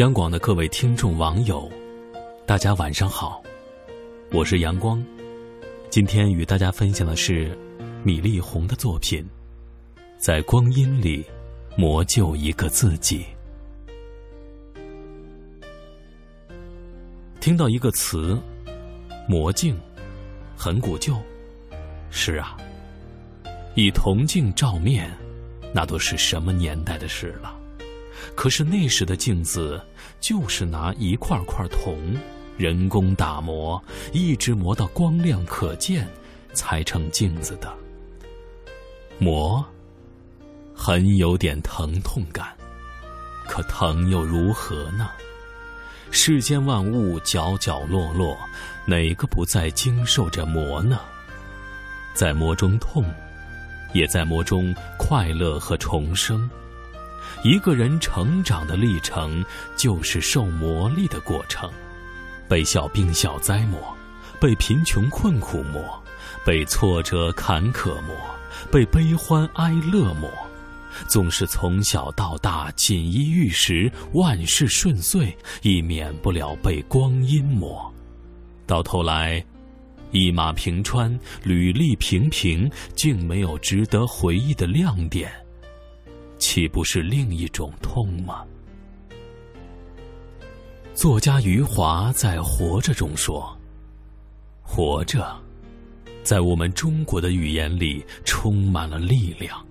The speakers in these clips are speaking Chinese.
央广的各位听众网友，大家晚上好，我是阳光。今天与大家分享的是米粒红的作品，在光阴里磨就一个自己。听到一个词“魔镜”，很古旧。是啊，以铜镜照面，那都是什么年代的事了？可是那时的镜子，就是拿一块块铜，人工打磨，一直磨到光亮可见，才成镜子的。磨，很有点疼痛感，可疼又如何呢？世间万物角角落落，哪个不在经受着磨呢？在磨中痛，也在磨中快乐和重生。一个人成长的历程，就是受磨砺的过程，被小病小灾磨，被贫穷困苦磨，被挫折坎坷磨，被悲欢哀乐磨。总是从小到大锦衣玉食，万事顺遂，亦免不了被光阴磨。到头来，一马平川，履历平平，竟没有值得回忆的亮点，岂不是另一种痛吗？作家余华在《活着》中说：“活着，在我们中国的语言里充满了力量。”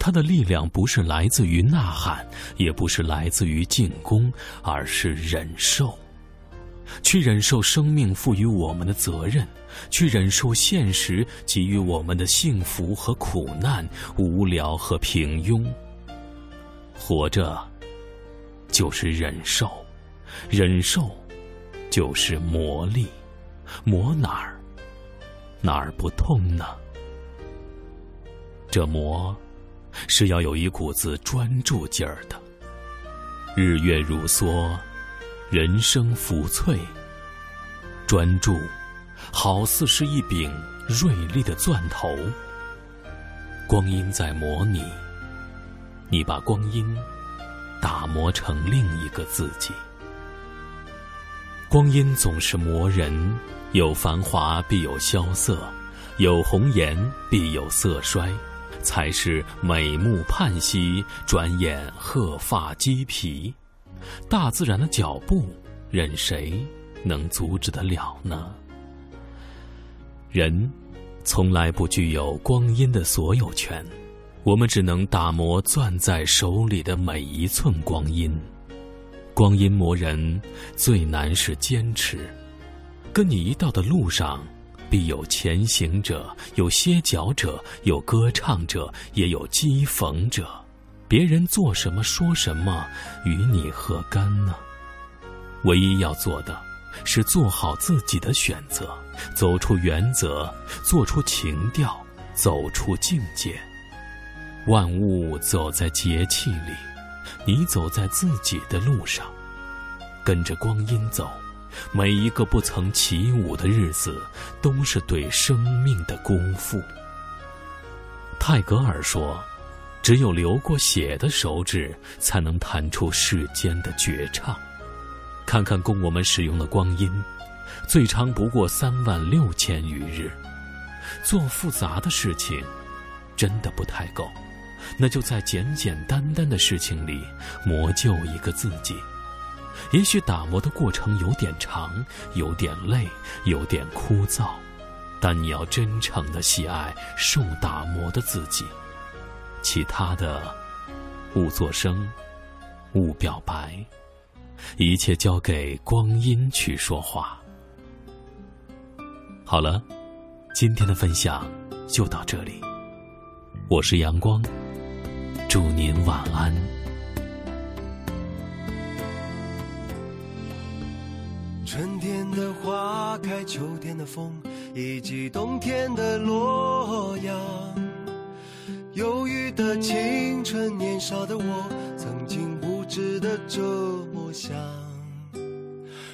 他的力量不是来自于呐喊，也不是来自于进攻，而是忍受。去忍受生命赋予我们的责任，去忍受现实给予我们的幸福和苦难、无聊和平庸。活着，就是忍受；忍受，就是磨砺。磨哪儿？哪儿不痛呢？这磨。是要有一股子专注劲儿的。日月如梭，人生浮翠。专注，好似是一柄锐利的钻头。光阴在磨你，你把光阴打磨成另一个自己。光阴总是磨人，有繁华必有萧瑟，有红颜必有色衰。才是美目盼兮，转眼鹤发鸡皮。大自然的脚步，任谁能阻止得了呢？人从来不具有光阴的所有权，我们只能打磨攥在手里的每一寸光阴。光阴磨人，最难是坚持。跟你一道的路上。必有前行者，有歇脚者，有歌唱者，也有讥讽者。别人做什么说什么，与你何干呢？唯一要做的，是做好自己的选择，走出原则，做出情调，走出境界。万物走在节气里，你走在自己的路上，跟着光阴走。每一个不曾起舞的日子，都是对生命的辜负。泰戈尔说：“只有流过血的手指，才能弹出世间的绝唱。”看看供我们使用的光阴，最长不过三万六千余日。做复杂的事情，真的不太够，那就在简简单单的事情里磨就一个自己。也许打磨的过程有点长，有点累，有点枯燥，但你要真诚的喜爱受打磨的自己。其他的，勿作声，勿表白，一切交给光阴去说话。好了，今天的分享就到这里。我是阳光，祝您晚安。春天的花开，秋天的风，以及冬天的洛阳。忧郁的青春，年少的我，曾经无知的这么想。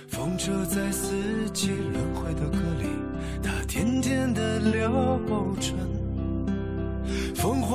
风车在四季轮回的歌里，它甜甜的流转。